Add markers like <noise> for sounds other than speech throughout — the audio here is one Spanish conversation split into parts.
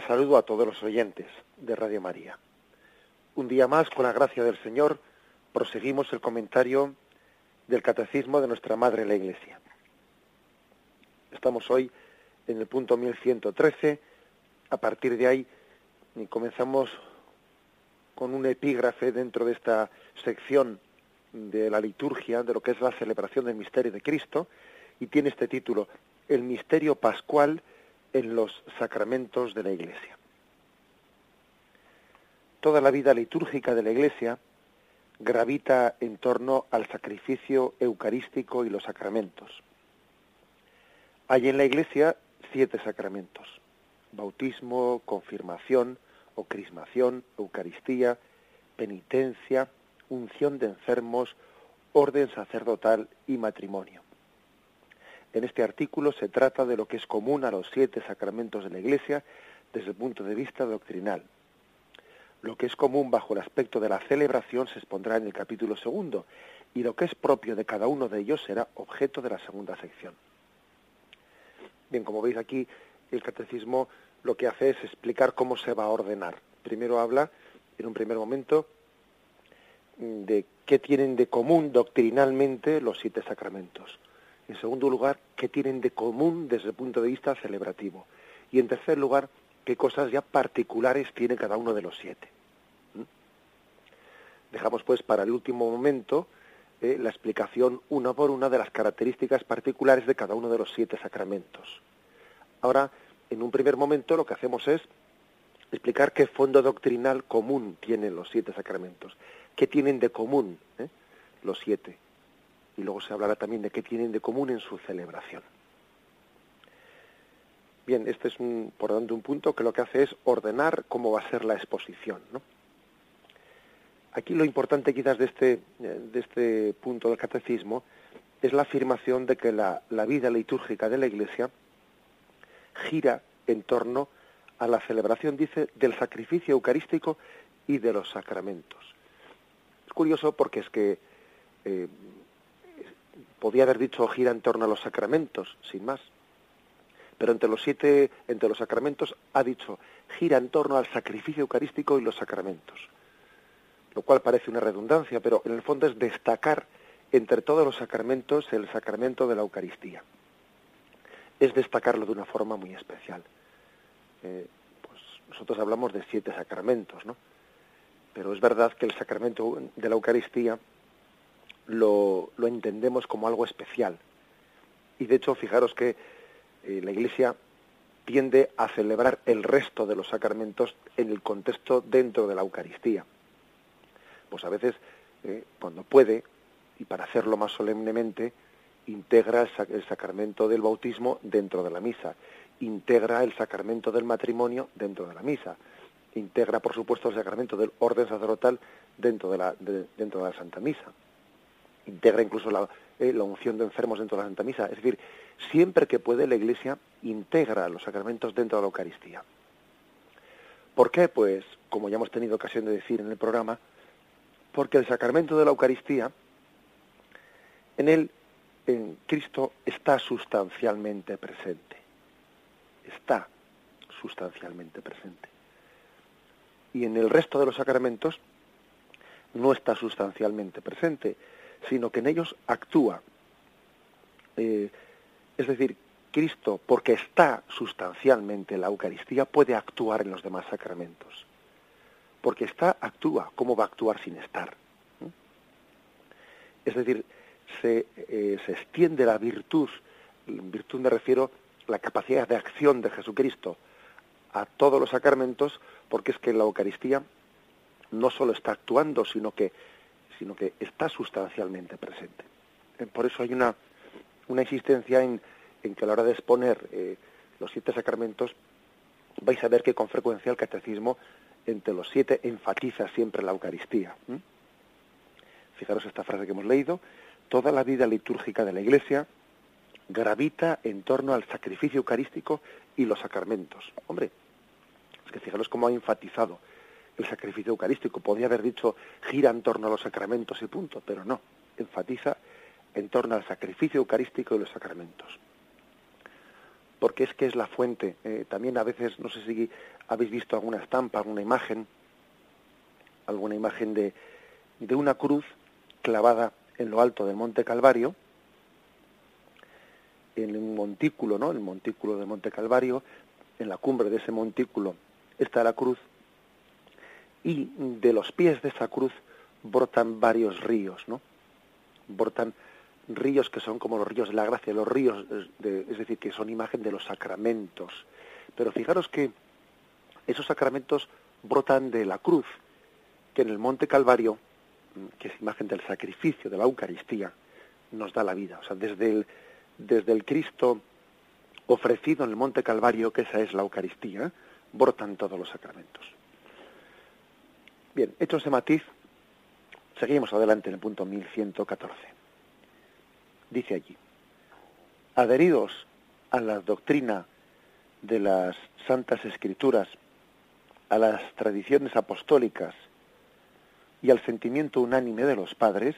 Saludo a todos los oyentes de Radio María. Un día más, con la gracia del Señor, proseguimos el comentario del Catecismo de nuestra Madre la Iglesia. Estamos hoy en el punto 1113. A partir de ahí comenzamos con un epígrafe dentro de esta sección de la liturgia, de lo que es la celebración del misterio de Cristo, y tiene este título, El misterio pascual en los sacramentos de la Iglesia. Toda la vida litúrgica de la Iglesia gravita en torno al sacrificio eucarístico y los sacramentos. Hay en la Iglesia siete sacramentos, bautismo, confirmación o crismación, Eucaristía, penitencia, unción de enfermos, orden sacerdotal y matrimonio. En este artículo se trata de lo que es común a los siete sacramentos de la Iglesia desde el punto de vista doctrinal. Lo que es común bajo el aspecto de la celebración se expondrá en el capítulo segundo y lo que es propio de cada uno de ellos será objeto de la segunda sección. Bien, como veis aquí, el catecismo lo que hace es explicar cómo se va a ordenar. Primero habla, en un primer momento, de qué tienen de común doctrinalmente los siete sacramentos. En segundo lugar, qué tienen de común desde el punto de vista celebrativo. Y en tercer lugar, qué cosas ya particulares tiene cada uno de los siete. ¿Mm? Dejamos pues para el último momento eh, la explicación una por una de las características particulares de cada uno de los siete sacramentos. Ahora, en un primer momento, lo que hacemos es explicar qué fondo doctrinal común tienen los siete sacramentos, qué tienen de común ¿eh? los siete y luego se hablará también de qué tienen de común en su celebración. Bien, este es un, por tanto un punto que lo que hace es ordenar cómo va a ser la exposición. ¿no? Aquí lo importante quizás de este, de este punto del catecismo es la afirmación de que la, la vida litúrgica de la Iglesia gira en torno a la celebración, dice, del sacrificio eucarístico y de los sacramentos. Es curioso porque es que eh, podía haber dicho gira en torno a los sacramentos, sin más. Pero entre los siete, entre los sacramentos, ha dicho gira en torno al sacrificio eucarístico y los sacramentos. Lo cual parece una redundancia, pero en el fondo es destacar entre todos los sacramentos el sacramento de la Eucaristía. Es destacarlo de una forma muy especial. Eh, pues nosotros hablamos de siete sacramentos, ¿no? Pero es verdad que el sacramento de la Eucaristía lo, entendemos como algo especial. Y de hecho, fijaros que eh, la Iglesia tiende a celebrar el resto de los sacramentos en el contexto dentro de la Eucaristía. Pues a veces, eh, cuando puede, y para hacerlo más solemnemente, integra el, sac el sacramento del bautismo dentro de la misa, integra el sacramento del matrimonio dentro de la misa, integra, por supuesto, el sacramento del orden sacerdotal dentro de la, de, dentro de la Santa Misa integra incluso la, eh, la, unción de enfermos dentro de la Santa Misa. Es decir, siempre que puede la Iglesia integra los sacramentos dentro de la Eucaristía. ¿Por qué? Pues, como ya hemos tenido ocasión de decir en el programa, porque el sacramento de la Eucaristía, en él, en Cristo, está sustancialmente presente. Está sustancialmente presente. Y en el resto de los sacramentos no está sustancialmente presente, sino que en ellos actúa. Eh, es decir, Cristo, porque está sustancialmente en la Eucaristía, puede actuar en los demás sacramentos. Porque está, actúa. ¿Cómo va a actuar sin estar? ¿Mm? Es decir, se, eh, se extiende la virtud, en virtud me refiero la capacidad de acción de Jesucristo a todos los sacramentos, porque es que la Eucaristía no solo está actuando, sino que, sino que está sustancialmente presente. Eh, por eso hay una, una insistencia en, en que a la hora de exponer eh, los siete sacramentos, vais a ver que con frecuencia el catecismo entre los siete enfatiza siempre la Eucaristía. Fijaros esta frase que hemos leído, toda la vida litúrgica de la Iglesia gravita en torno al sacrificio eucarístico y los sacramentos. Hombre, es que fijaros cómo ha enfatizado el sacrificio eucarístico. Podría haber dicho gira en torno a los sacramentos y punto, pero no, enfatiza en torno al sacrificio eucarístico y los sacramentos. Porque es que es la fuente. Eh, también a veces, no sé si habéis visto alguna estampa, alguna imagen, alguna imagen de, de una cruz clavada en lo alto del Monte Calvario, en un montículo, ¿no? El montículo del Monte Calvario, en la cumbre de ese montículo está la cruz, y de los pies de esa cruz brotan varios ríos, ¿no? Brotan ríos que son como los ríos de la gracia, los ríos, es decir, que son imagen de los sacramentos. Pero fijaros que esos sacramentos brotan de la cruz, que en el Monte Calvario, que es imagen del sacrificio, de la Eucaristía, nos da la vida. O sea, desde el, desde el Cristo ofrecido en el Monte Calvario, que esa es la Eucaristía, brotan todos los sacramentos. Bien, hecho ese matiz, seguimos adelante en el punto 1114. Dice allí, adheridos a la doctrina de las Santas Escrituras, a las tradiciones apostólicas y al sentimiento unánime de los padres,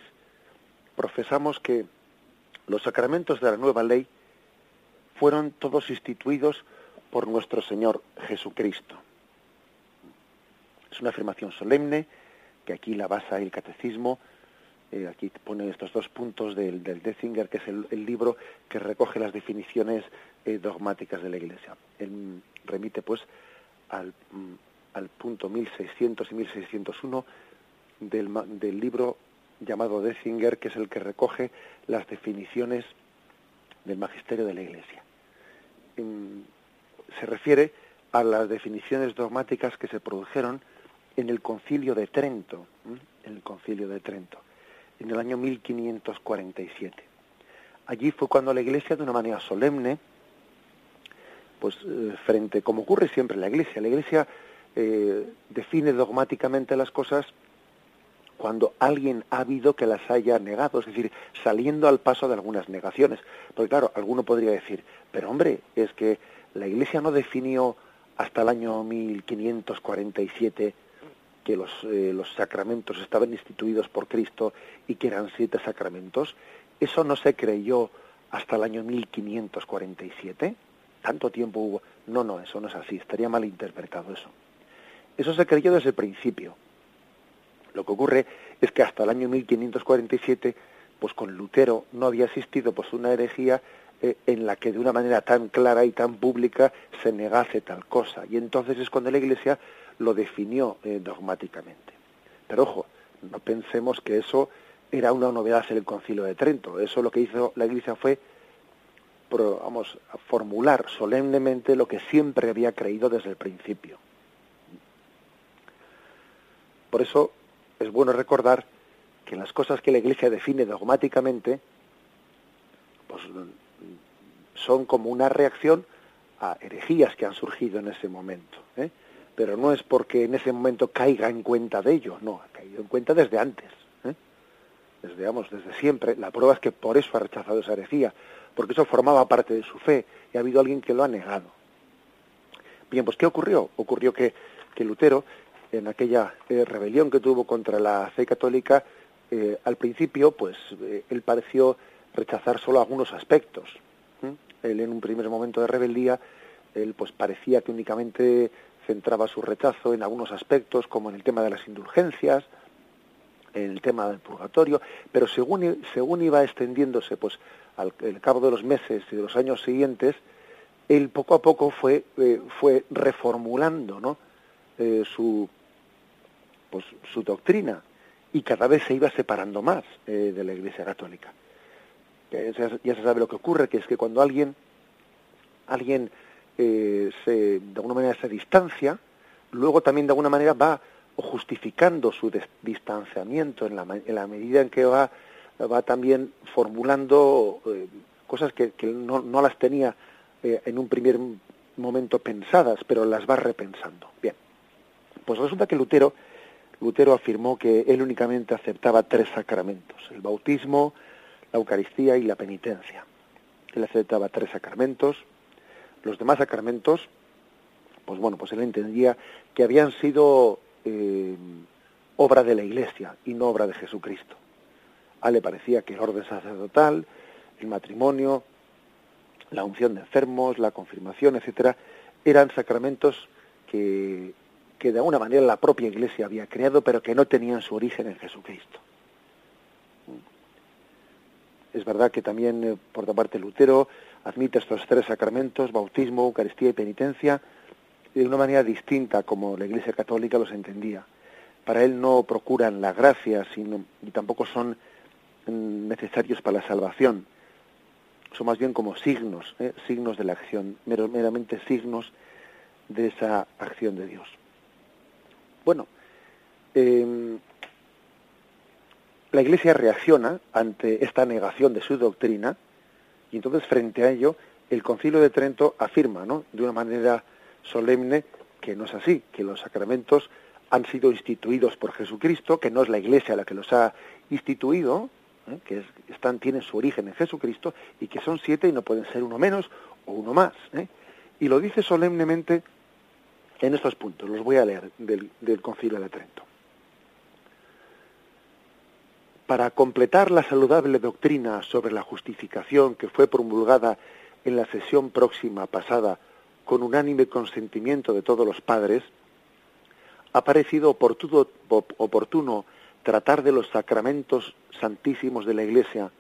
profesamos que los sacramentos de la nueva ley fueron todos instituidos por nuestro Señor Jesucristo. Es una afirmación solemne que aquí la basa el catecismo. Eh, aquí pone estos dos puntos del, del que es el, libro que recoge las definiciones eh, dogmáticas de la Iglesia. Él remite pues al, mm, al punto 1600 y 1601 del, del libro llamado Detzinger, que es el que recoge las definiciones del magisterio de la Iglesia. se refiere a las definiciones dogmáticas que se produjeron en el concilio de Trento, en el concilio de Trento, en el año 1547. Allí fue cuando la Iglesia, de una manera solemne, pues eh, frente, como ocurre siempre en la Iglesia, la Iglesia eh, define dogmáticamente las cosas cuando alguien ha habido que las haya negado, es decir, saliendo al paso de algunas negaciones. Porque claro, alguno podría decir, pero hombre, es que la Iglesia no definió hasta el año 1547 que los, eh, los sacramentos estaban instituidos por Cristo y que eran siete sacramentos, eso no se creyó hasta el año 1547. ¿Tanto tiempo hubo? No, no, eso no es así, estaría mal interpretado eso. Eso se creyó desde el principio. Lo que ocurre es que hasta el año 1547, pues con Lutero no había existido pues una herejía eh, en la que de una manera tan clara y tan pública se negase tal cosa. Y entonces es cuando la Iglesia lo definió eh, dogmáticamente. Pero ojo, no pensemos que eso era una novedad en el Concilio de Trento. Eso lo que hizo la Iglesia fue, vamos, formular solemnemente lo que siempre había creído desde el principio. Por eso es bueno recordar que las cosas que la Iglesia define dogmáticamente, pues son como una reacción a herejías que han surgido en ese momento. ¿eh? Pero no es porque en ese momento caiga en cuenta de ello, no, ha caído en cuenta desde antes, ¿eh? desde, vamos, desde siempre. La prueba es que por eso ha rechazado esa herejía, porque eso formaba parte de su fe y ha habido alguien que lo ha negado. Bien, pues ¿qué ocurrió? Ocurrió que, que Lutero, en aquella eh, rebelión que tuvo contra la fe católica, eh, al principio, pues él pareció rechazar solo algunos aspectos. Él en un primer momento de rebeldía, él pues parecía que únicamente centraba su rechazo en algunos aspectos, como en el tema de las indulgencias, en el tema del purgatorio, pero según, según iba extendiéndose, pues al, cabo de los meses y de los años siguientes, él poco a poco fue, eh, fue reformulando ¿no? Eh, su, pues, su doctrina y cada vez se iba separando más eh, de la Iglesia Católica. Ya se sabe lo que ocurre, que es que cuando alguien, alguien eh, se, de alguna manera se distancia, luego también de alguna manera va justificando su distanciamiento en la, en la, medida en que va, va también formulando eh, cosas que, no, no, las tenía eh, en un primer momento pensadas, pero las va repensando. Bien, pues resulta que Lutero, Lutero afirmó que él únicamente aceptaba tres sacramentos, el bautismo, la Eucaristía y la penitencia. Él aceptaba tres sacramentos, los demás sacramentos, pues bueno, pues él entendía que habían sido eh, obra de la Iglesia y no obra de Jesucristo. A él le parecía que el orden sacerdotal, el matrimonio, la unción de enfermos, la confirmación, etcétera, eran sacramentos que, que de alguna manera la propia Iglesia había creado, pero que no tenían su origen en Jesucristo. Es verdad que también, eh, por otra parte, Lutero admite estos tres sacramentos, bautismo, Eucaristía y penitencia, de una manera distinta como la Iglesia Católica los entendía. Para él no procuran la gracia, sino, y tampoco son mm, necesarios para la salvación. Son más bien como signos, ¿eh? signos de la acción, meramente signos de esa acción de Dios. Bueno, em, la Iglesia reacciona ante esta negación de su doctrina y entonces frente a ello el Concilio de Trento afirma, ¿no? De una manera solemne que no es así, que los sacramentos han sido instituidos por Jesucristo, que no es la Iglesia la que los ha instituido, ¿eh? que están tienen su origen en Jesucristo y que son siete y no pueden ser uno menos o uno más. ¿eh? Y lo dice solemnemente en estos puntos. Los voy a leer del, del Concilio de Trento. Para completar la saludable doctrina sobre la justificación que fue promulgada en la sesión próxima pasada con unánime consentimiento de todos los padres, ha parecido oportuno, oportuno tratar de los sacramentos santísimos de la Iglesia,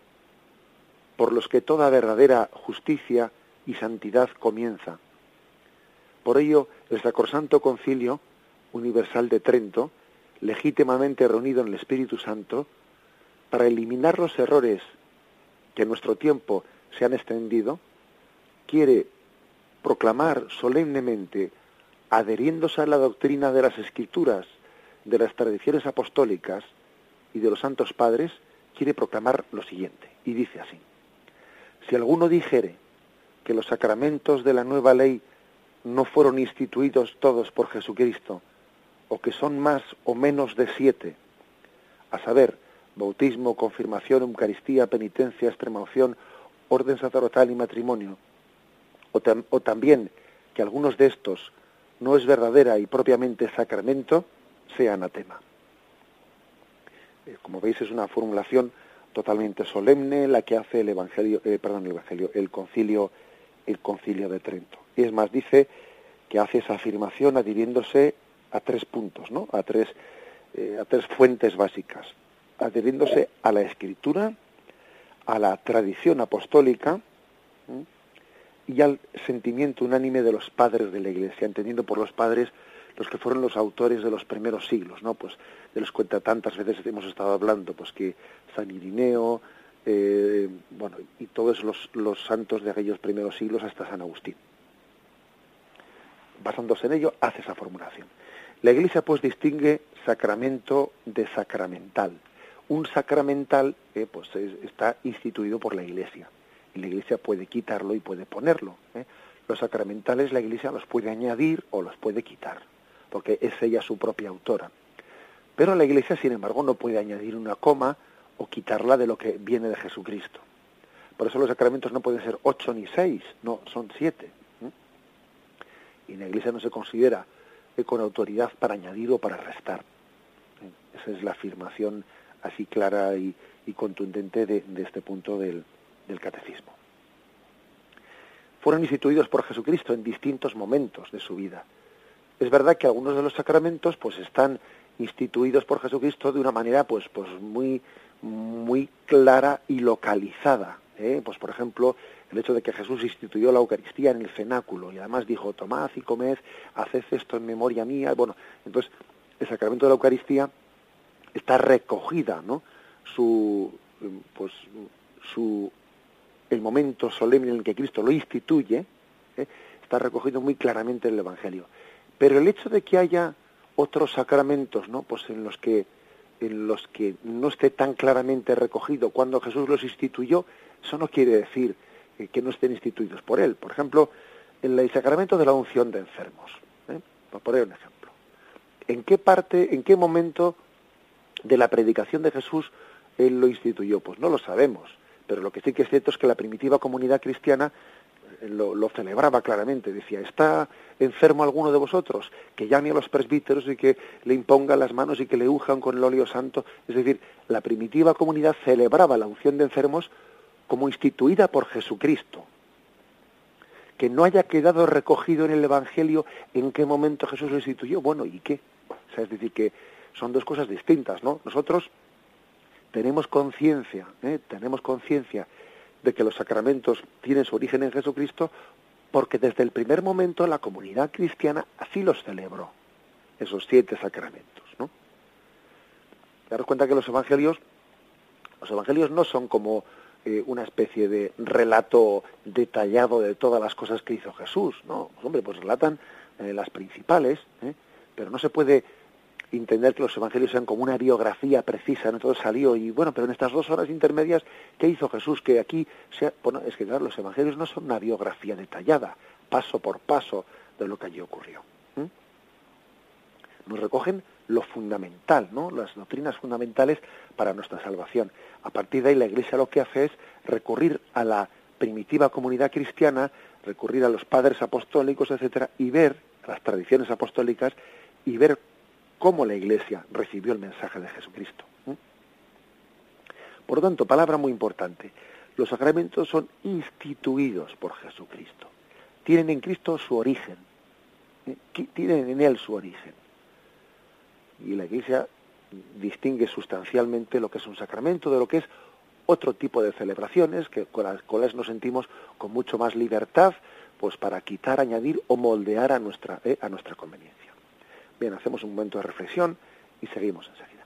por los que toda verdadera justicia y santidad comienza. Por ello, el Sacrosanto Concilio Universal de Trento, legítimamente reunido en el Espíritu Santo, para eliminar los errores que en nuestro tiempo se han extendido, quiere proclamar solemnemente, adheriéndose a la doctrina de las escrituras, de las tradiciones apostólicas y de los santos padres, quiere proclamar lo siguiente, y dice así, si alguno dijere que los sacramentos de la nueva ley no fueron instituidos todos por Jesucristo, o que son más o menos de siete, a saber, bautismo, confirmación, Eucaristía, penitencia, extremaunción, orden sacerdotal y matrimonio, o, también que algunos de estos no es verdadera y propiamente sacramento, sea anatema. Eh, como veis es una formulación totalmente solemne la que hace el evangelio, eh, perdón, el evangelio, el concilio, el concilio de Trento. Y es más dice que hace esa afirmación adhiriéndose a tres puntos, ¿no? A tres eh, a tres fuentes básicas adheriéndose a la escritura, a la tradición apostólica y al sentimiento unánime de los padres de la Iglesia, entendiendo por los padres los que fueron los autores de los primeros siglos, ¿no? Pues de los cuenta tantas veces hemos estado hablando, pues que San Irineo, eh, bueno, y todos los, los santos de aquellos primeros siglos hasta San Agustín. Basándose en ello, hace esa formulación. La Iglesia pues distingue sacramento de sacramental un sacramental eh, pues está instituido por la Iglesia y la Iglesia puede quitarlo y puede ponerlo. ¿eh? Los sacramentales la Iglesia los puede añadir o los puede quitar, porque es ella su propia autora. Pero la Iglesia, sin embargo, no puede añadir una coma o quitarla de lo que viene de Jesucristo. Por eso los sacramentos no pueden ser ocho ni seis, no, son siete. ¿eh? Y la Iglesia no se considera con autoridad para añadir o para restar. Esa es la afirmación así clara y, contundente de, este punto del, catecismo. Fueron instituidos por Jesucristo en distintos momentos de su vida. Es verdad que algunos de los sacramentos pues están instituidos por Jesucristo de una manera pues pues muy muy clara y localizada. ¿eh? Pues por ejemplo el hecho de que Jesús instituyó la Eucaristía en el cenáculo y además dijo tomad y comed, haced esto en memoria mía. Bueno, entonces el sacramento de la Eucaristía está recogida, ¿no? Su, pues, su, el momento solemne en el que Cristo lo instituye, ¿eh? está recogido muy claramente en el Evangelio. Pero el hecho de que haya otros sacramentos, ¿no? Pues en los que en los que no esté tan claramente recogido cuando Jesús los instituyó, eso no quiere decir que no estén instituidos por él. Por ejemplo, en el sacramento de la unción de enfermos, ¿eh? por poner un ejemplo. ¿En qué parte, en qué momento de la predicación de Jesús él lo instituyó? Pues no lo sabemos, pero lo que sí que es cierto es que la primitiva comunidad cristiana lo, celebraba claramente, decía, ¿está enfermo alguno de vosotros? Que llame a los presbíteros y que le imponga las manos y que le unjan con el óleo santo. Es decir, la primitiva comunidad celebraba la unción de enfermos como instituida por Jesucristo. Que no haya quedado recogido en el Evangelio en qué momento Jesús lo instituyó, bueno, ¿y qué? O sea, es decir, que son dos cosas distintas, ¿no? Nosotros tenemos conciencia, ¿eh? tenemos conciencia de que los sacramentos tienen su origen en Jesucristo porque desde el primer momento la comunidad cristiana así los celebró, esos siete sacramentos, ¿no? Daros cuenta que los evangelios, los evangelios no son como eh, una especie de relato detallado de todas las cosas que hizo Jesús, ¿no? Pues, hombre, pues relatan eh, las principales, ¿eh? pero no se puede entender que los evangelios sean como una biografía precisa, no todo salió y bueno, pero en estas dos horas intermedias, ¿qué hizo Jesús? Que aquí sea, bueno, es que claro, los evangelios no son una biografía detallada, paso por paso de lo que allí ocurrió. Nos recogen lo fundamental, ¿no? Las doctrinas fundamentales para nuestra salvación. A partir de ahí la Iglesia lo que hace es recurrir a la primitiva comunidad cristiana, recurrir a los padres apostólicos, etcétera, y ver las tradiciones apostólicas y ver cómo la Iglesia recibió el mensaje de Jesucristo. Por lo tanto, palabra muy importante. Los sacramentos son instituidos por Jesucristo. Tienen en Cristo su origen. Tienen en Él su origen. Y la Iglesia distingue sustancialmente lo que es un sacramento de lo que es otro tipo de celebraciones que con las cuales nos sentimos con mucho más libertad pues para quitar, añadir o moldear a nuestra, ¿eh? a nuestra conveniencia. Bien, hacemos un momento de reflexión y seguimos enseguida.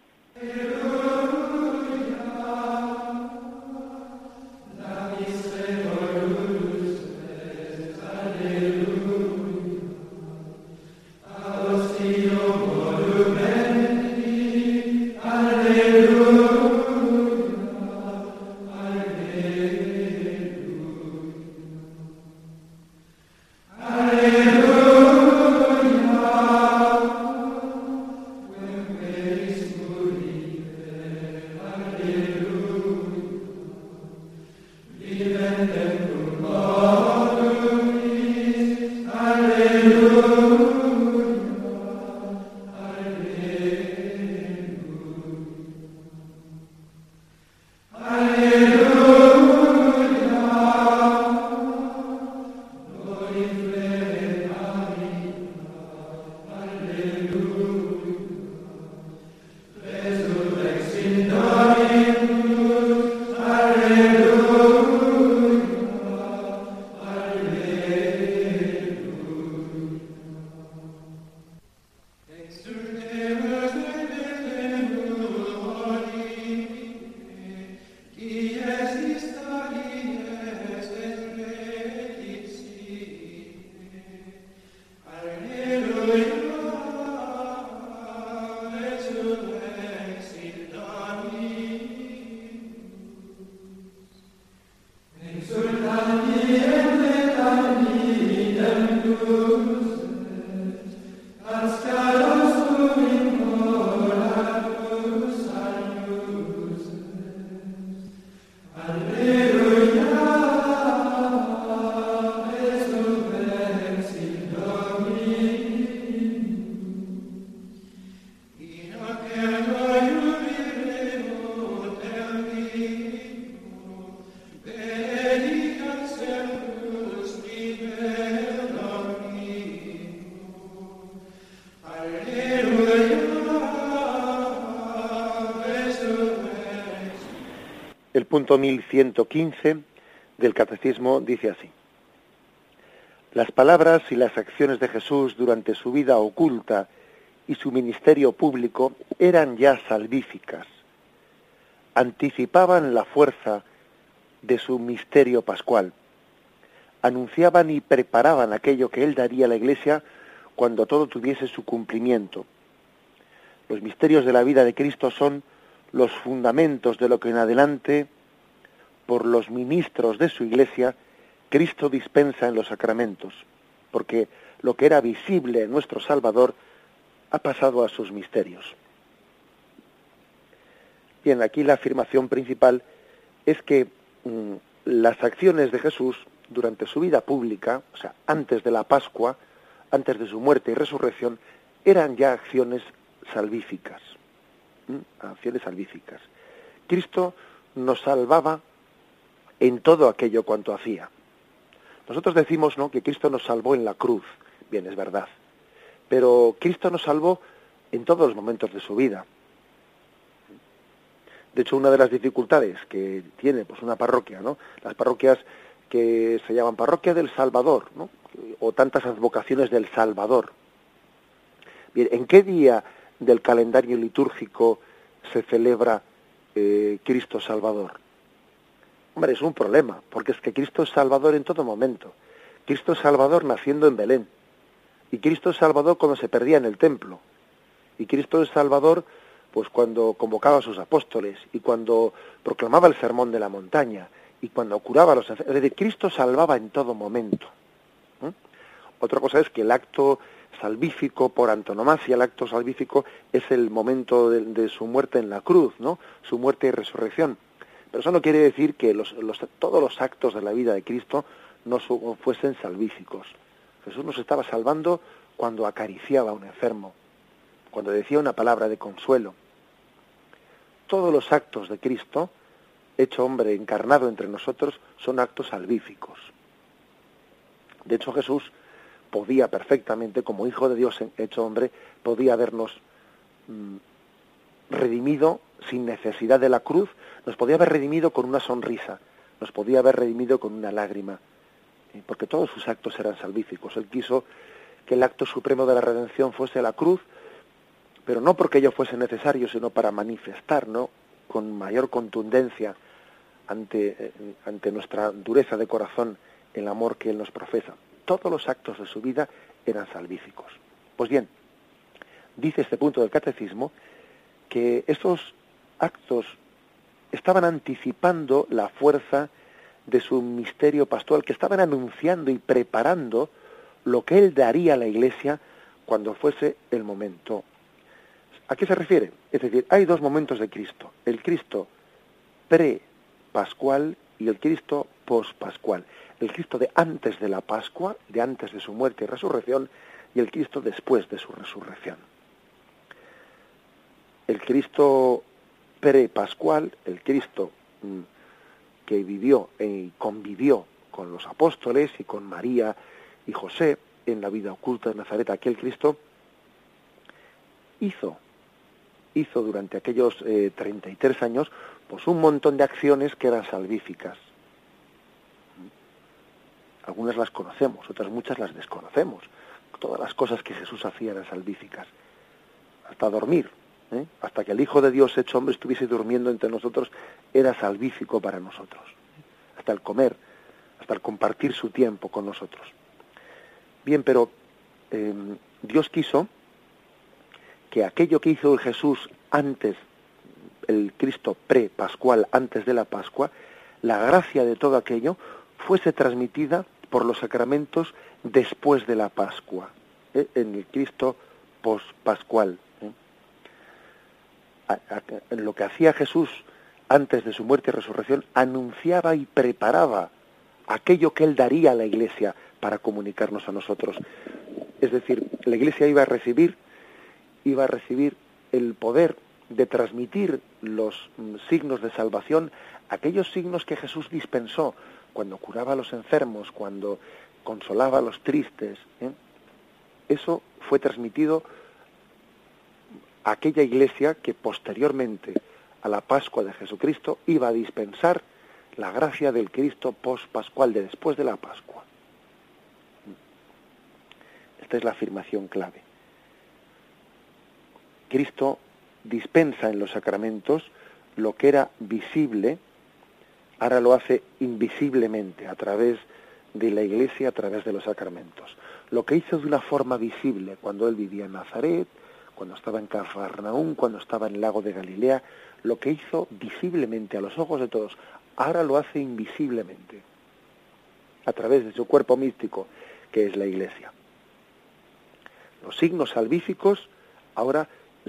Punto 1115 del Catecismo dice así. Las palabras y las acciones de Jesús durante su vida oculta y su ministerio público eran ya salvíficas, anticipaban la fuerza de su misterio pascual, anunciaban y preparaban aquello que él daría a la iglesia cuando todo tuviese su cumplimiento. Los misterios de la vida de Cristo son los fundamentos de lo que en adelante, por los ministros de su iglesia, Cristo dispensa en los sacramentos, porque lo que era visible en nuestro Salvador ha pasado a sus misterios. Bien, aquí la afirmación principal es que mm, las acciones de Jesús durante su vida pública, o sea, antes de la Pascua, antes de su muerte y resurrección, eran ya acciones salvíficas. Acciones salvíficas. Cristo nos salvaba en todo aquello cuanto hacía. Nosotros decimos ¿no? que Cristo nos salvó en la cruz. Bien, es verdad. Pero Cristo nos salvó en todos los momentos de su vida. De hecho, una de las dificultades que tiene pues una parroquia, ¿no? Las parroquias que se llaman parroquia del Salvador, ¿no? o tantas advocaciones del Salvador. Bien, ¿en qué día del calendario litúrgico se celebra eh, Cristo Salvador? Hombre, es un problema, porque es que Cristo es Salvador en todo momento. Cristo es Salvador naciendo en Belén. Y Cristo es Salvador cuando se perdía en el templo. Y Cristo es Salvador pues cuando convocaba a sus apóstoles y cuando proclamaba el sermón de la montaña y cuando curaba a los. Es Cristo salvaba en todo momento. Otra cosa es que el acto salvífico, por antonomasia, el acto salvífico es el momento de, su muerte en la cruz, ¿no? Su muerte y resurrección. Pero eso no quiere decir que todos los actos de la vida de Cristo no fuesen salvíficos. Jesús nos estaba salvando cuando acariciaba a un enfermo, cuando decía una palabra de consuelo. Todos los actos de Cristo, hecho hombre, encarnado entre nosotros, son actos salvíficos. De hecho, Jesús podía perfectamente, como hijo de Dios hecho hombre, podía habernos mm, redimido sin necesidad de la cruz, nos podía haber redimido con una sonrisa, nos podía haber redimido con una lágrima, eh, porque todos sus actos eran salvíficos. Él quiso que el acto supremo de la redención fuese la cruz, pero no porque ello fuese necesario, sino para manifestar, ¿no? con mayor contundencia ante, eh, ante nuestra dureza de corazón el amor que Él nos profesa todos los actos de su vida eran salvíficos. Pues bien, dice este punto del catecismo que estos actos estaban anticipando la fuerza de su misterio pastoral, que estaban anunciando y preparando lo que él daría a la iglesia cuando fuese el momento. ¿A qué se refiere? Es decir, hay dos momentos de Cristo, el Cristo pre-pascual y el Cristo post-pascual el Cristo de antes de la Pascua, de antes de su muerte y resurrección, y el Cristo después de su resurrección. El Cristo pre-pascual, el Cristo mm, que vivió y convivió con los apóstoles y con María y José en la vida oculta de Nazaret, aquel Cristo hizo, hizo durante aquellos 33 eh, años pues un montón de acciones que eran salvíficas algunas las conocemos, otras muchas las desconocemos. Todas las cosas que Jesús hacía eran salvíficas. Hasta dormir, ¿eh? hasta que el Hijo de Dios hecho hombre estuviese durmiendo entre nosotros, era salvífico para nosotros. Hasta el comer, hasta el compartir su tiempo con nosotros. Bien, pero em, Dios quiso que aquello que hizo Jesús antes, el Cristo pre-pascual, antes de la Pascua, la gracia de todo aquello fuese transmitida por los sacramentos después de la Pascua, ¿eh? en el Cristo post-pascual. En lo que hacía Jesús antes de su muerte y resurrección, anunciaba y preparaba aquello que él daría a la iglesia para comunicarnos a nosotros. Es decir, la iglesia iba a recibir, iba a recibir el poder de transmitir los mm, signos de salvación, aquellos signos que Jesús dispensó, cuando curaba a los enfermos, cuando consolaba a los tristes, ¿eh? eso fue transmitido a aquella iglesia que posteriormente a la Pascua de Jesucristo iba a dispensar la gracia del Cristo post-pascual, de después de la Pascua. Esta es la afirmación clave. Cristo dispensa en los sacramentos lo que era visible ahora lo hace invisiblemente a través de la Iglesia a través de los sacramentos. Lo que hizo de una forma visible cuando él vivía en Nazaret, cuando estaba en Cafarnaún, cuando estaba en el lago de Galilea, lo que hizo visiblemente a los ojos de todos, ahora lo hace invisiblemente, a través de su cuerpo místico, que es la Iglesia. Los signos salvíficos ahora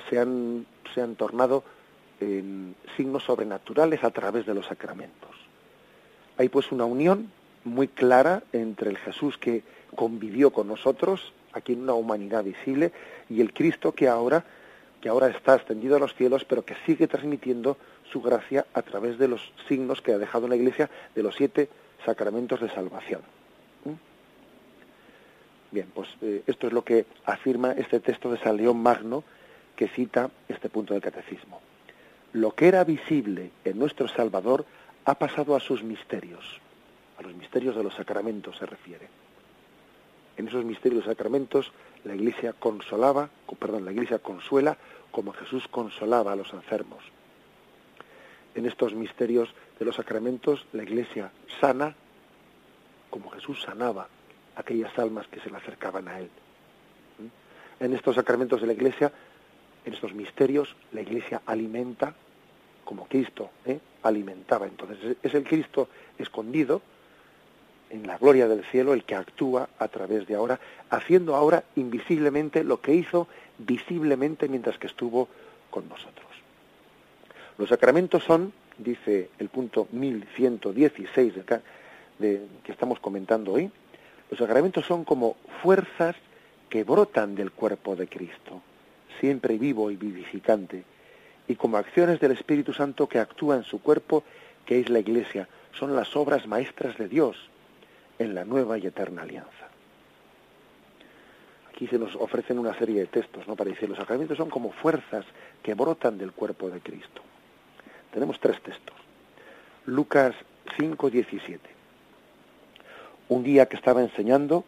se han, se han tornado en signos sobrenaturales a través de los sacramentos. Hay pues una unión muy clara entre el Jesús que convivió con nosotros, aquí en una humanidad visible, y el Cristo que ahora, que ahora está extendido a los cielos, pero que sigue transmitiendo su gracia a través de los signos que ha dejado en la Iglesia de los siete sacramentos de salvación. ¿Mm? Bien, pues eh, esto es lo que afirma este texto de San León Magno que cita este punto del catecismo. Lo que era visible en nuestro Salvador ha pasado a sus misterios. A los misterios de los sacramentos se refiere. En esos misterios sacramentos la Iglesia consolaba, perdón, la Iglesia consuela como Jesús consolaba a los enfermos. En estos misterios de los sacramentos la Iglesia sana como Jesús sanaba aquellas almas que se le acercaban a él. En estos sacramentos de la Iglesia, en estos misterios, la Iglesia alimenta como Cristo ¿eh? alimentaba. Entonces es el Cristo escondido en la gloria del cielo el que actúa a través de ahora, haciendo ahora invisiblemente lo que hizo visiblemente mientras que estuvo con nosotros. Los sacramentos son, dice el punto 1116 de, de, que estamos comentando hoy, los sacramentos son como fuerzas que brotan del cuerpo de Cristo, siempre vivo y vivificante, y como acciones del Espíritu Santo que actúa en su cuerpo, que es la Iglesia, son las obras maestras de Dios en la nueva y eterna alianza. Aquí se nos ofrecen una serie de textos, ¿no? Para decir, los sacramentos son como fuerzas que brotan del cuerpo de Cristo. Tenemos tres textos. Lucas 5, 17. Un día que estaba enseñando,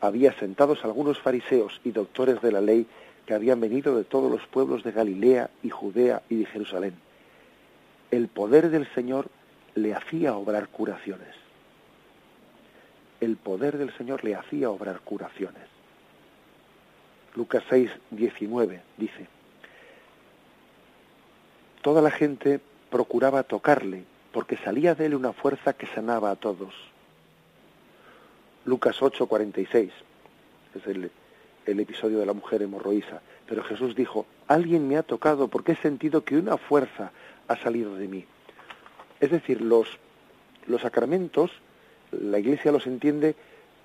había sentados algunos fariseos y doctores de la ley que habían venido de todos los pueblos de Galilea y Judea y de Jerusalén. El poder del Señor le hacía obrar curaciones. El poder del Señor le hacía obrar curaciones. Lucas 6, 19 dice, Toda la gente procuraba tocarle, porque salía de él una fuerza que sanaba a todos. Lucas 8, 46 es el, episodio de la mujer hemorroísa. Pero Jesús dijo, alguien me ha tocado porque he sentido que una fuerza ha salido de mí. Es decir, los, los sacramentos, la Iglesia los entiende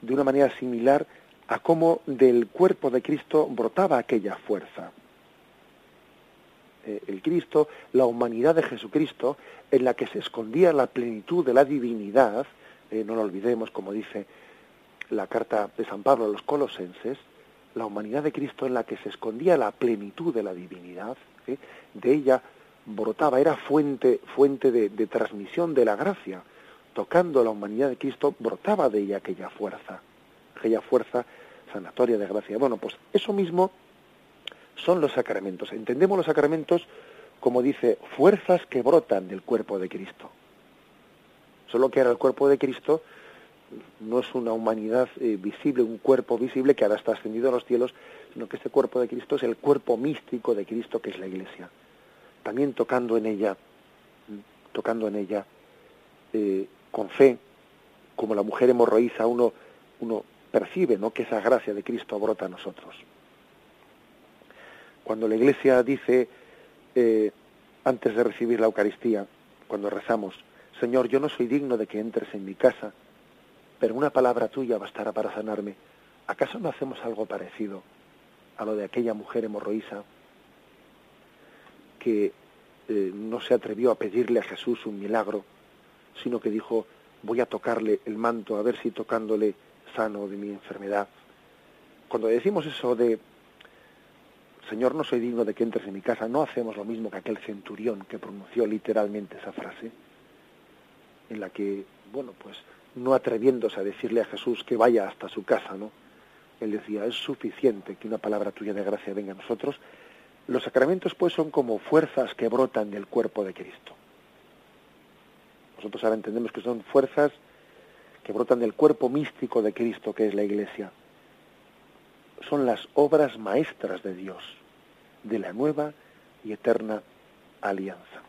de una manera similar a cómo del cuerpo de Cristo brotaba aquella fuerza. Eh, el Cristo, la humanidad de Jesucristo, en la que se escondía la plenitud de la divinidad, eh, no lo olvidemos, como dice la carta de San Pablo a los colosenses, la humanidad de Cristo en la que se escondía la plenitud de la divinidad, de ella brotaba, era fuente, fuente de, transmisión de la gracia. Tocando la humanidad de Cristo, brotaba de ella aquella fuerza, aquella fuerza sanatoria de gracia. Bueno, pues eso mismo son los sacramentos. Entendemos los sacramentos como dice, fuerzas que brotan del cuerpo de Cristo. Solo que era el cuerpo de Cristo no es una humanidad eh, visible, un cuerpo visible que ahora está ascendido a los cielos, sino que este cuerpo de Cristo es el cuerpo místico de Cristo que es la Iglesia. También tocando en ella, tocando en ella eh, con fe, como la mujer hemorroísa, uno, uno percibe ¿no? que esa gracia de Cristo brota a nosotros. Cuando la Iglesia dice, eh, antes de recibir la Eucaristía, cuando rezamos, Señor, yo no soy digno de que entres en mi casa, pero una palabra tuya bastará para sanarme. ¿Acaso no hacemos algo parecido a lo de aquella mujer hemorroísa que eh, no se atrevió a pedirle a Jesús un milagro, sino que dijo, voy a tocarle el manto, a ver si tocándole sano de mi enfermedad? Cuando decimos eso de, Señor, no soy digno de que entres en mi casa, no hacemos lo mismo que aquel centurión que pronunció literalmente esa frase, en la que, bueno, pues no atreviéndose a decirle a Jesús que vaya hasta su casa, ¿no? Él decía, es suficiente que una palabra tuya de gracia venga a nosotros. Los sacramentos, pues, son como fuerzas que brotan del cuerpo de Cristo. Nosotros ahora entendemos que son fuerzas que brotan del cuerpo místico de Cristo que es la Iglesia. Son las obras maestras de Dios, de la nueva y eterna alianza.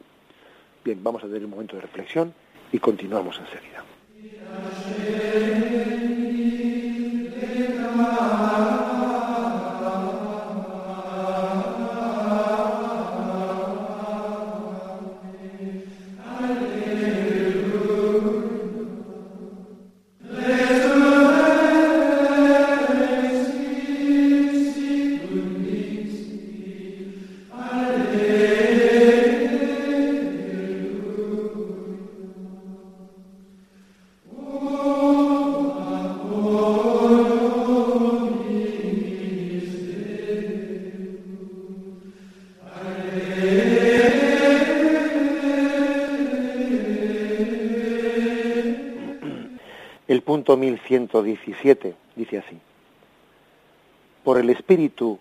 Bien, vamos a tener un momento de reflexión y continuamos enseguida. Punto 1117 dice así. Por el Espíritu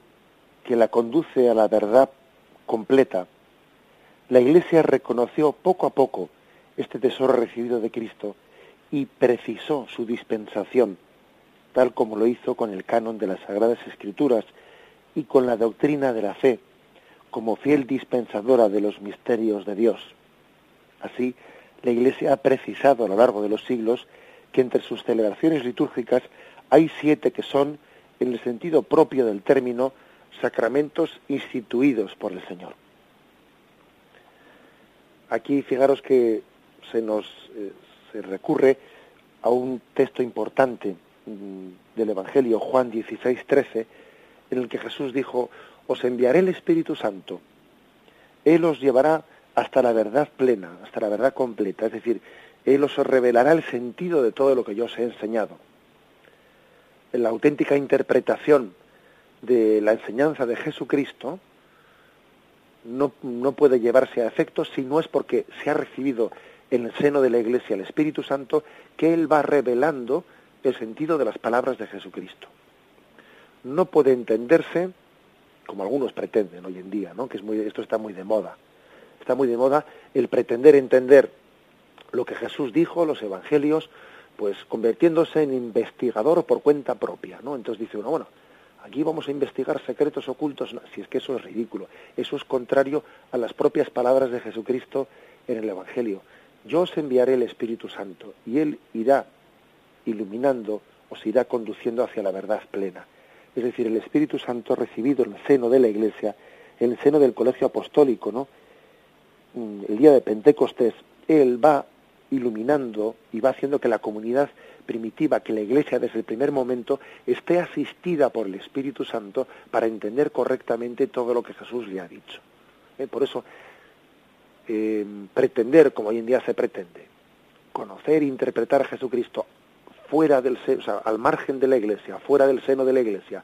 que la conduce a la verdad completa, la Iglesia reconoció poco a poco este tesoro recibido de Cristo y precisó su dispensación, tal como lo hizo con el canon de las Sagradas Escrituras y con la doctrina de la fe, como fiel dispensadora de los misterios de Dios. Así, la Iglesia ha precisado a lo largo de los siglos que entre sus celebraciones litúrgicas hay siete que son, en el sentido propio del término, sacramentos instituidos por el Señor. Aquí fijaros que se nos eh, se recurre a un texto importante mm, del Evangelio, Juan 16, 13, en el que Jesús dijo, os enviaré el Espíritu Santo, Él os llevará hasta la verdad plena, hasta la verdad completa, es decir, él os revelará el sentido de todo lo que yo os he enseñado. En la auténtica interpretación de la enseñanza de Jesucristo no, no puede llevarse a efecto si no es porque se ha recibido en el seno de la Iglesia el Espíritu Santo que Él va revelando el sentido de las palabras de Jesucristo. No puede entenderse, como algunos pretenden hoy en día, ¿no? que es muy, esto está muy de moda, está muy de moda el pretender entender lo que Jesús dijo, los evangelios, pues convirtiéndose en investigador por cuenta propia, ¿no? Entonces dice uno, bueno, aquí vamos a investigar secretos ocultos, si es que eso es ridículo, eso es contrario a las propias palabras de Jesucristo en el Evangelio. Yo os enviaré el Espíritu Santo y Él irá iluminando, os irá conduciendo hacia la verdad plena. Es decir, el Espíritu Santo recibido en el seno de la Iglesia, en el seno del colegio apostólico, ¿no? Mm, el día de Pentecostés, Él va iluminando y va haciendo que la comunidad primitiva, que la Iglesia desde el primer momento esté asistida por el Espíritu Santo para entender correctamente todo lo que Jesús le ha dicho. ¿Eh? Por eso, eh, pretender, como hoy en día se pretende, conocer e interpretar a Jesucristo fuera del o sea, al margen de la Iglesia, fuera del seno de la Iglesia,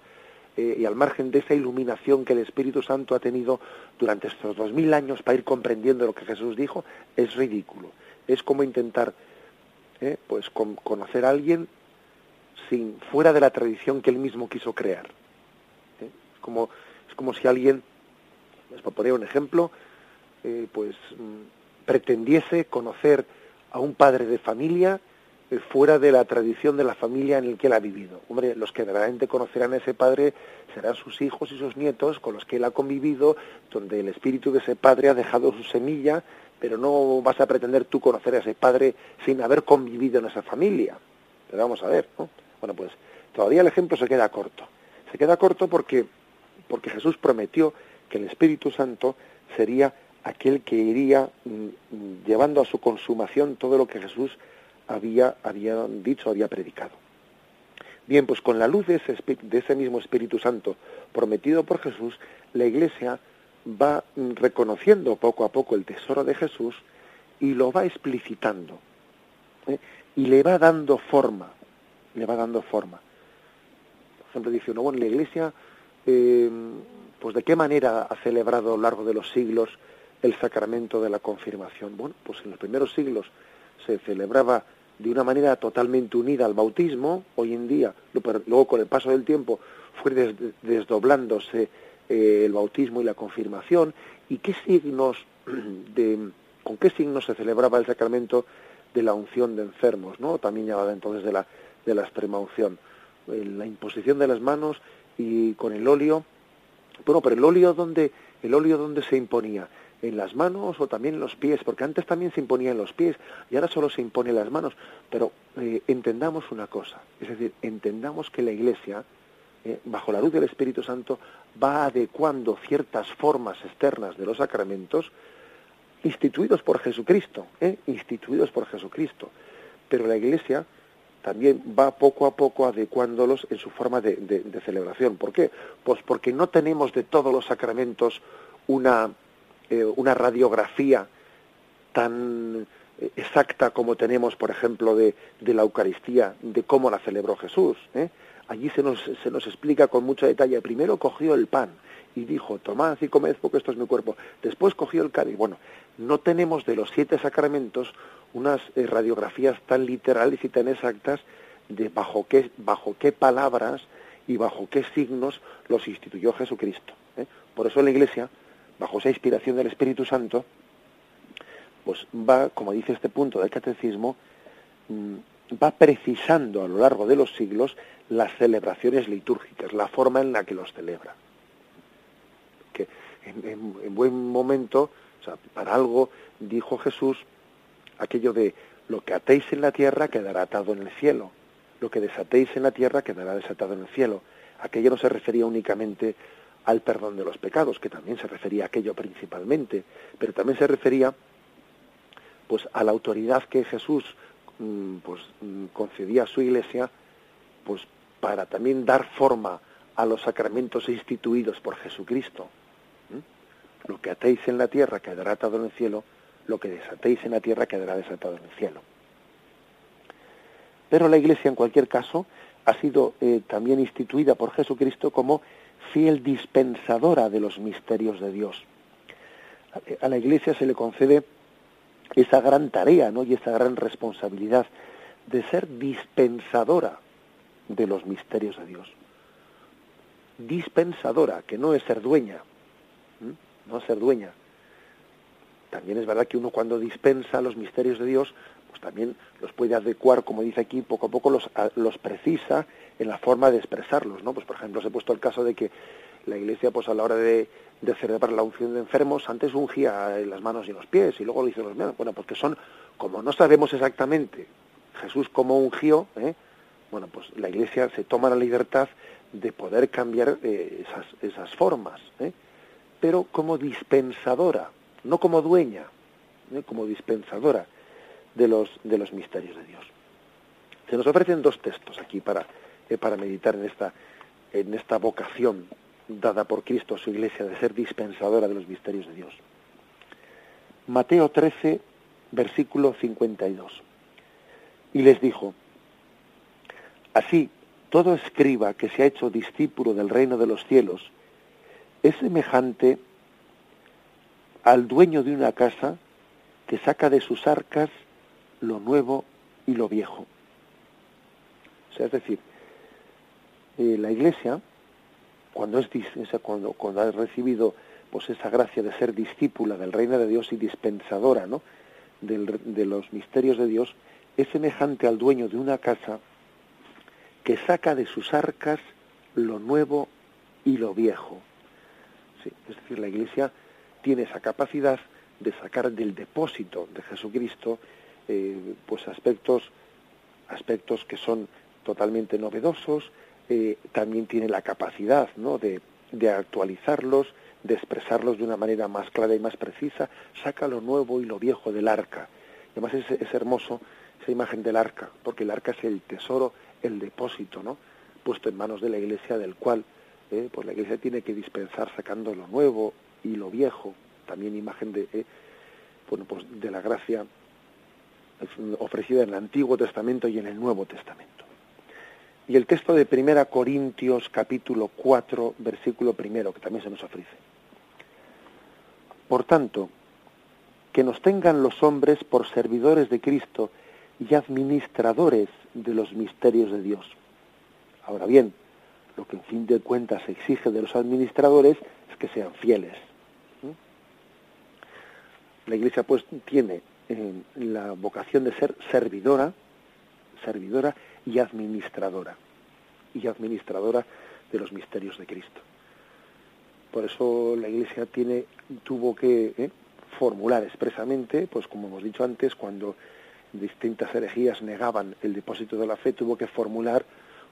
eh, y al margen de esa iluminación que el Espíritu Santo ha tenido durante estos dos mil años para ir comprendiendo lo que Jesús dijo, es ridículo es como intentar ¿eh? pues conocer a alguien sin fuera de la tradición que él mismo quiso crear. ¿eh? Es, como, es como si alguien, les poner un ejemplo, eh, pues mm, pretendiese conocer a un padre de familia fuera de la tradición de la familia en el que él ha vivido. Hombre, los que verdaderamente conocerán a ese padre serán sus hijos y sus nietos con los que él ha convivido, donde el espíritu de ese padre ha dejado su semilla pero no vas a pretender tú conocer a ese padre sin haber convivido en esa familia. Pero vamos a ver, ¿no? Bueno, pues todavía el ejemplo se queda corto. Se queda corto porque, porque Jesús prometió que el Espíritu Santo sería aquel que iría mm, mm, llevando a su consumación todo lo que Jesús había, había dicho, había predicado. Bien, pues con la luz de ese, de ese mismo Espíritu Santo prometido por Jesús, la Iglesia va reconociendo poco a poco el tesoro de Jesús y lo va explicitando ¿eh? y le va dando forma, le va dando forma. Por ejemplo, dice uno, bueno, la Iglesia, eh, pues de qué manera ha celebrado a lo largo de los siglos el sacramento de la confirmación. Bueno, pues en los primeros siglos se celebraba de una manera totalmente unida al bautismo, hoy en día, luego con el paso del tiempo fue desdoblándose eh, el bautismo y la confirmación y qué signos <clears throat> de con qué signos se celebraba el sacramento de la unción de enfermos, ¿no? También llamada entonces de la, de la extrema unción. Eh, la imposición de las manos y con el óleo. Bueno, pero el óleo donde, el óleo donde se imponía, en las manos o también en los pies, porque antes también se imponía en los pies y ahora solo se impone en las manos. Pero eh, entendamos una cosa, es decir, entendamos que la Iglesia, eh, bajo la luz del Espíritu Santo, va adecuando ciertas formas externas de los sacramentos instituidos por Jesucristo, ¿eh? instituidos por Jesucristo. Pero la Iglesia también va poco a poco adecuándolos en su forma de, celebración. ¿Por qué? Pues porque no tenemos de todos los sacramentos una, eh, una radiografía tan exacta como tenemos, por ejemplo, de, la Eucaristía, de cómo la celebró Jesús. Allí se nos, se nos explica con mucho detalle. Primero cogió el pan y dijo, tomad y comed porque esto es mi cuerpo. Después cogió el cáliz. Bueno, no tenemos de los siete sacramentos unas radiografías tan literales y tan exactas de bajo qué, bajo qué palabras y bajo qué signos los instituyó Jesucristo. Por eso la Iglesia bajo esa inspiración del Espíritu Santo, pues va, como dice este punto del catecismo, mm, va precisando a lo largo de los siglos las celebraciones litúrgicas, la forma en la que los celebra. Que en, buen momento, para algo dijo Jesús aquello de lo que atéis en la tierra quedará atado en el cielo, lo que desatéis en la tierra quedará desatado en el cielo. Aquello no se refería únicamente al perdón de los pecados, que también se refería a aquello principalmente, pero también se refería pues a la autoridad que Jesús pues mm, concedía a su iglesia pues para también dar forma a los sacramentos instituidos por Jesucristo. Lo que atéis en la tierra quedará atado en el cielo, lo que desatéis en la tierra quedará desatado en el cielo. Pero la Iglesia, en cualquier caso, ha sido eh, también instituida por Jesucristo como fiel dispensadora de los misterios de Dios. A la Iglesia se le concede esa gran tarea ¿no? y esa gran responsabilidad de ser dispensadora de los misterios de Dios. Dispensadora, que no es ser dueña, no es ser dueña. También es verdad que uno cuando dispensa los misterios de Dios, pues también los puede adecuar, como dice aquí, poco a poco los, los precisa en la forma de expresarlos, ¿no? Pues por ejemplo, se ha puesto el caso de que la Iglesia, pues a la hora de, de celebrar la unción de enfermos, antes ungía las manos y los pies y luego lo hizo los manos. Bueno, porque son, como no sabemos exactamente Jesús cómo ungió, ¿eh? bueno, pues la Iglesia se toma la libertad de poder cambiar eh, esas, esas formas, ¿eh? pero como dispensadora, no como dueña, ¿eh? como dispensadora de los, de los misterios de Dios. Se nos ofrecen dos textos aquí para, para meditar en esta, en esta vocación dada por Cristo a su iglesia de ser dispensadora de los misterios de Dios. Mateo 13, versículo 52. Y les dijo, así, todo escriba que se ha hecho discípulo del reino de los cielos es semejante al dueño de una casa que saca de sus arcas lo nuevo y lo viejo. O sea, es decir, eh, la Iglesia, cuando, es, cuando, cuando ha recibido pues esa gracia de ser discípula del reino de Dios y dispensadora ¿no? de los misterios de Dios, es semejante al dueño de una casa que saca de sus arcas lo nuevo y lo viejo. es decir, la Iglesia tiene esa capacidad de sacar del depósito de Jesucristo eh, pues aspectos aspectos que son totalmente novedosos eh, también tiene la capacidad ¿no? de, de actualizarlos de expresarlos de una manera más clara y más precisa saca lo nuevo y lo viejo del arca además es, es hermoso esa imagen del arca porque el arca es el tesoro el depósito no puesto en manos de la iglesia del cual eh, pues la iglesia tiene que dispensar sacando lo nuevo y lo viejo también imagen de eh, bueno pues de la gracia ofrecida en el Antiguo Testamento y en el Nuevo Testamento. Y el texto de Primera Corintios capítulo 4 versículo primero que también se nos ofrece. Por tanto, que nos tengan los hombres por servidores de Cristo y administradores de los misterios de Dios. Ahora bien, lo que en fin de cuentas se exige de los administradores es que sean fieles. La Iglesia pues tiene eh, la vocación de ser servidora, servidora y administradora, y administradora de los misterios de Cristo. Por eso la Iglesia tiene, tuvo que eh, formular expresamente, pues como hemos dicho antes, cuando distintas herejías negaban el depósito de la fe, tuvo que formular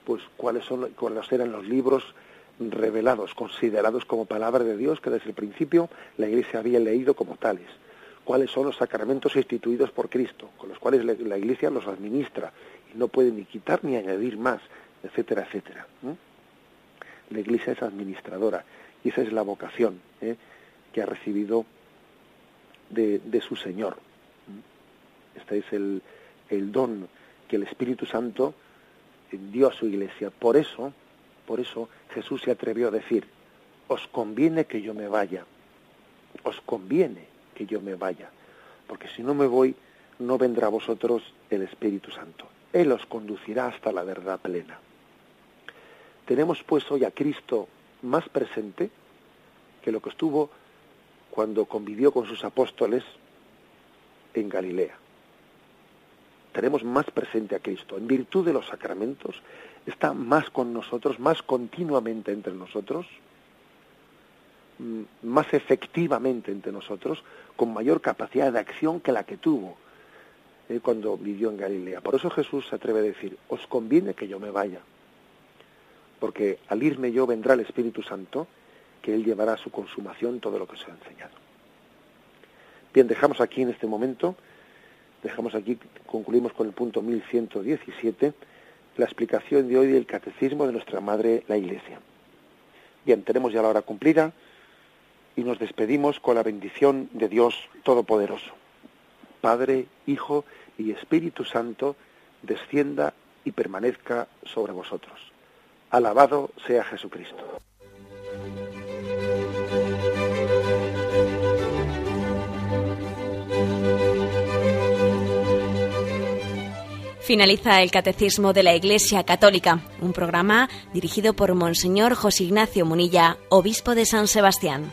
pues cuáles son cuáles eran los libros revelados, considerados como palabra de Dios, que desde el principio la Iglesia había leído como tales. Cuáles son los sacramentos instituidos por Cristo, con los cuales la Iglesia los administra no puede ni quitar ni añadir más, etcétera, etcétera. La Iglesia es administradora y esa es la vocación ¿eh? que ha recibido de, de su Señor. Este es el, el don que el Espíritu Santo dio a su iglesia. Por eso, por eso Jesús se atrevió a decir, os conviene que yo me vaya, os conviene que yo me vaya, porque si no me voy, no vendrá a vosotros el Espíritu Santo. Él os conducirá hasta la verdad plena. Tenemos pues hoy a Cristo más presente que lo que estuvo cuando convivió con sus apóstoles en Galilea tenemos más presente a Cristo. En virtud de los sacramentos, está más con nosotros, más continuamente entre nosotros, mm, más efectivamente entre nosotros, con mayor capacidad de acción que la que tuvo eh, cuando vivió en Galilea. Por eso Jesús se atreve a decir, os conviene que yo me vaya, porque al irme yo vendrá el Espíritu Santo, que Él llevará a su consumación todo lo que os he enseñado. Bien, dejamos aquí en este momento dejamos aquí, concluimos con el punto 1117, la explicación de hoy del catecismo de nuestra Madre, la Iglesia. Bien, tenemos ya la hora cumplida y nos despedimos con la bendición de Dios Todopoderoso. Padre, Hijo y Espíritu Santo, descienda y permanezca sobre vosotros. Alabado sea Jesucristo. Finaliza el Catecismo de la Iglesia Católica, un programa dirigido por Monseñor José Ignacio Munilla, obispo de San Sebastián.